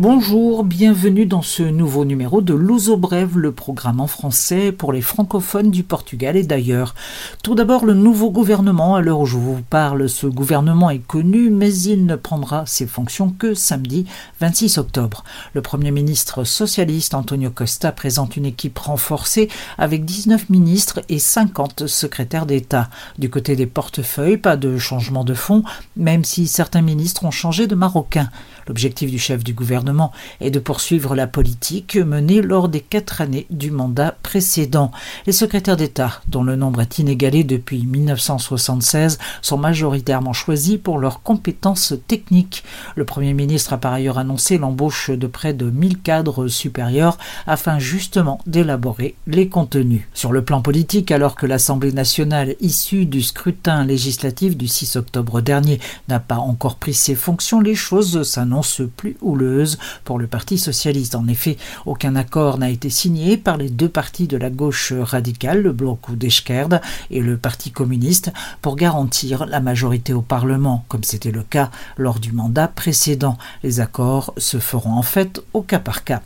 Bonjour, bienvenue dans ce nouveau numéro de Luso Brève, le programme en français pour les francophones du Portugal et d'ailleurs. Tout d'abord, le nouveau gouvernement. À l'heure où je vous parle, ce gouvernement est connu, mais il ne prendra ses fonctions que samedi 26 octobre. Le Premier ministre socialiste Antonio Costa présente une équipe renforcée avec 19 ministres et 50 secrétaires d'État. Du côté des portefeuilles, pas de changement de fond, même si certains ministres ont changé de marocain. L'objectif du chef du gouvernement est de poursuivre la politique menée lors des quatre années du mandat précédent. Les secrétaires d'État, dont le nombre est inégalé depuis 1976, sont majoritairement choisis pour leurs compétences techniques. Le Premier ministre a par ailleurs annoncé l'embauche de près de 1000 cadres supérieurs afin justement d'élaborer les contenus. Sur le plan politique, alors que l'Assemblée nationale issue du scrutin législatif du 6 octobre dernier n'a pas encore pris ses fonctions, les choses s'annoncent plus houleuse pour le Parti socialiste. En effet, aucun accord n'a été signé par les deux partis de la gauche radicale, le Bloc d'Eschkerd et le Parti communiste, pour garantir la majorité au Parlement, comme c'était le cas lors du mandat précédent. Les accords se feront en fait au cas par cas.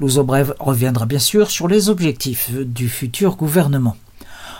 L'Ouzobrev reviendra bien sûr sur les objectifs du futur gouvernement.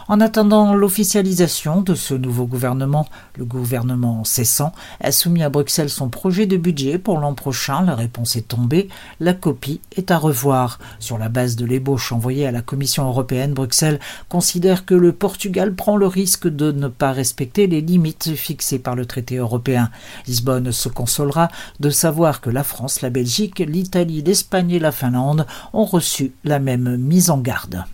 En attendant l'officialisation de ce nouveau gouvernement, le gouvernement cessant a soumis à Bruxelles son projet de budget pour l'an prochain. La réponse est tombée. La copie est à revoir. Sur la base de l'ébauche envoyée à la Commission européenne, Bruxelles considère que le Portugal prend le risque de ne pas respecter les limites fixées par le traité européen. Lisbonne se consolera de savoir que la France, la Belgique, l'Italie, l'Espagne et la Finlande ont reçu la même mise en garde.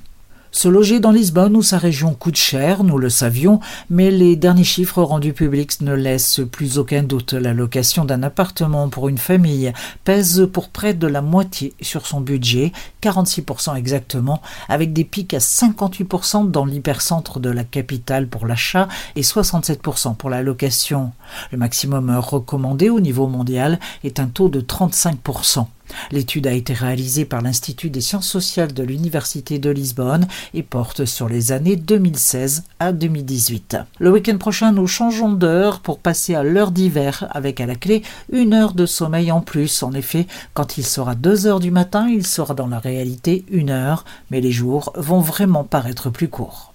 Se loger dans Lisbonne ou sa région coûte cher, nous le savions, mais les derniers chiffres rendus publics ne laissent plus aucun doute. La location d'un appartement pour une famille pèse pour près de la moitié sur son budget, 46% exactement, avec des pics à 58% dans l'hypercentre de la capitale pour l'achat et 67% pour la location. Le maximum recommandé au niveau mondial est un taux de 35%. L'étude a été réalisée par l'Institut des sciences sociales de l'Université de Lisbonne et porte sur les années 2016 à 2018. Le week-end prochain, nous changeons d'heure pour passer à l'heure d'hiver avec à la clé une heure de sommeil en plus. En effet, quand il sera 2 heures du matin, il sera dans la réalité une heure, mais les jours vont vraiment paraître plus courts.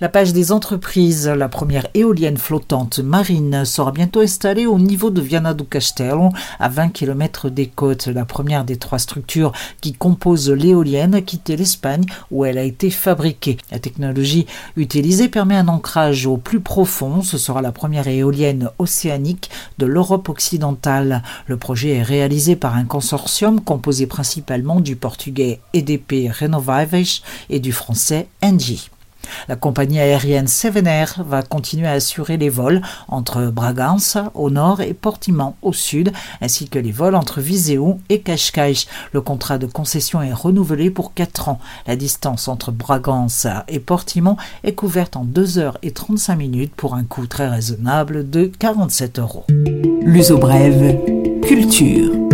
La page des entreprises, la première éolienne flottante marine, sera bientôt installée au niveau de Viana do Castelo, à 20 km des côtes. La première des trois structures qui composent l'éolienne a quitté l'Espagne où elle a été fabriquée. La technologie utilisée permet un ancrage au plus profond. Ce sera la première éolienne océanique de l'Europe occidentale. Le projet est réalisé par un consortium composé principalement du portugais EDP Renovables et du français Engie. La compagnie aérienne Sevenair va continuer à assurer les vols entre Bragança au nord et Portimão au sud, ainsi que les vols entre Viseu et Cascais. Le contrat de concession est renouvelé pour 4 ans. La distance entre Bragança et Portimão est couverte en 2 heures et 35 minutes pour un coût très raisonnable de 47 euros. L'uso brève, culture.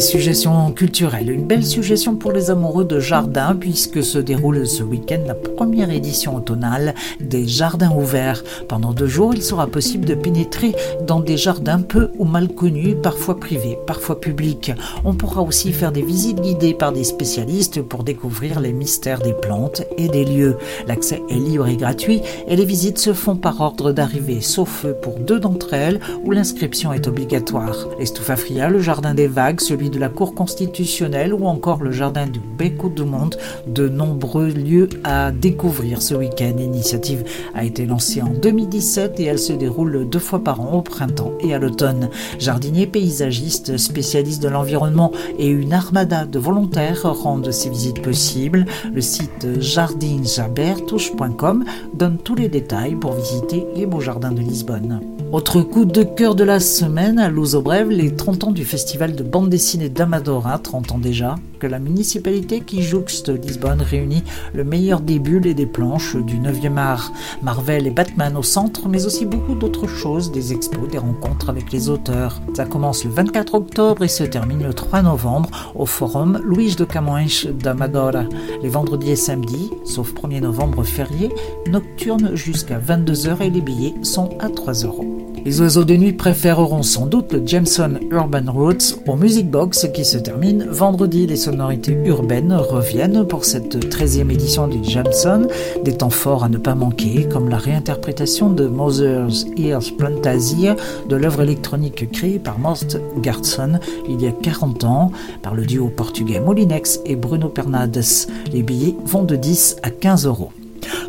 Suggestions culturelles. Une belle suggestion pour les amoureux de jardin puisque se déroule ce week-end la première édition automnale des jardins ouverts. Pendant deux jours, il sera possible de pénétrer dans des jardins peu ou mal connus, parfois privés, parfois publics. On pourra aussi faire des visites guidées par des spécialistes pour découvrir les mystères des plantes et des lieux. L'accès est libre et gratuit et les visites se font par ordre d'arrivée, sauf pour deux d'entre elles où l'inscription est obligatoire. L'Estoufafria, le jardin des vagues, celui de la Cour constitutionnelle ou encore le jardin du Beco du Monde. De nombreux lieux à découvrir ce week-end. L'initiative a été lancée en 2017 et elle se déroule deux fois par an au printemps et à l'automne. Jardiniers, paysagistes, spécialistes de l'environnement et une armada de volontaires rendent ces visites possibles. Le site jardinjabertouche.com donne tous les détails pour visiter les beaux jardins de Lisbonne. Autre coup de cœur de la semaine à Brève, les 30 ans du festival de bande dessinée d'Amadora, 30 ans déjà, que la municipalité qui jouxte Lisbonne réunit le meilleur des bulles et des planches du 9e art, Marvel et Batman au centre, mais aussi beaucoup d'autres choses, des expos, des rencontres avec les auteurs. Ça commence le 24 octobre et se termine le 3 novembre au forum Louis de Camões d'Amadora. Les vendredis et samedis, sauf 1er novembre férié, nocturne jusqu'à 22h et les billets sont à 3 euros. Les oiseaux de nuit préféreront sans doute le Jameson Urban Roots au Music Box qui se termine vendredi. Sonorités urbaines reviennent pour cette 13e édition du Jameson. Des temps forts à ne pas manquer, comme la réinterprétation de Mother's Ears Plantasia de l'œuvre électronique créée par Most Gartson il y a 40 ans par le duo portugais Molinex et Bruno Pernades. Les billets vont de 10 à 15 euros.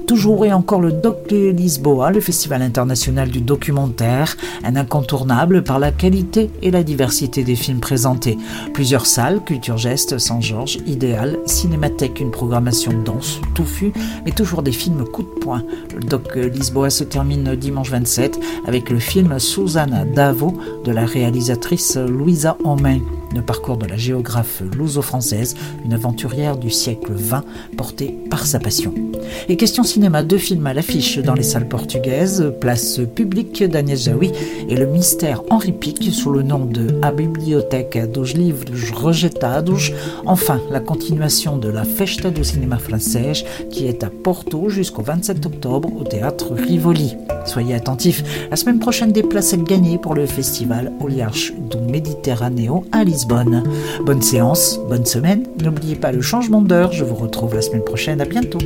Toujours et encore le Doc Lisboa, le Festival international du documentaire, un incontournable par la qualité et la diversité des films présentés. Plusieurs salles, Culture Geste, Saint-Georges, Idéal, Cinémathèque, une programmation dense, touffue, mais toujours des films coup de poing. Le Doc Lisboa se termine dimanche 27 avec le film Susanna Davo de la réalisatrice Louisa Homain le parcours de la géographe luso-française, une aventurière du siècle XX portée par sa passion. Et question cinéma, deux films à l'affiche dans les salles portugaises, Place publique d'Agnès Jaoui et Le mystère Henri Pic sous le nom de A Bibliothèque dos Livros. Enfin, la continuation de la Festa do Cinema Français qui est à Porto jusqu'au 27 octobre au théâtre Rivoli. Soyez attentifs, la semaine prochaine des places à gagner pour le festival Oliarch du Mediterraneo à Lisbonne. Bonne séance, bonne semaine, n'oubliez pas le changement d'heure, je vous retrouve la semaine prochaine, à bientôt.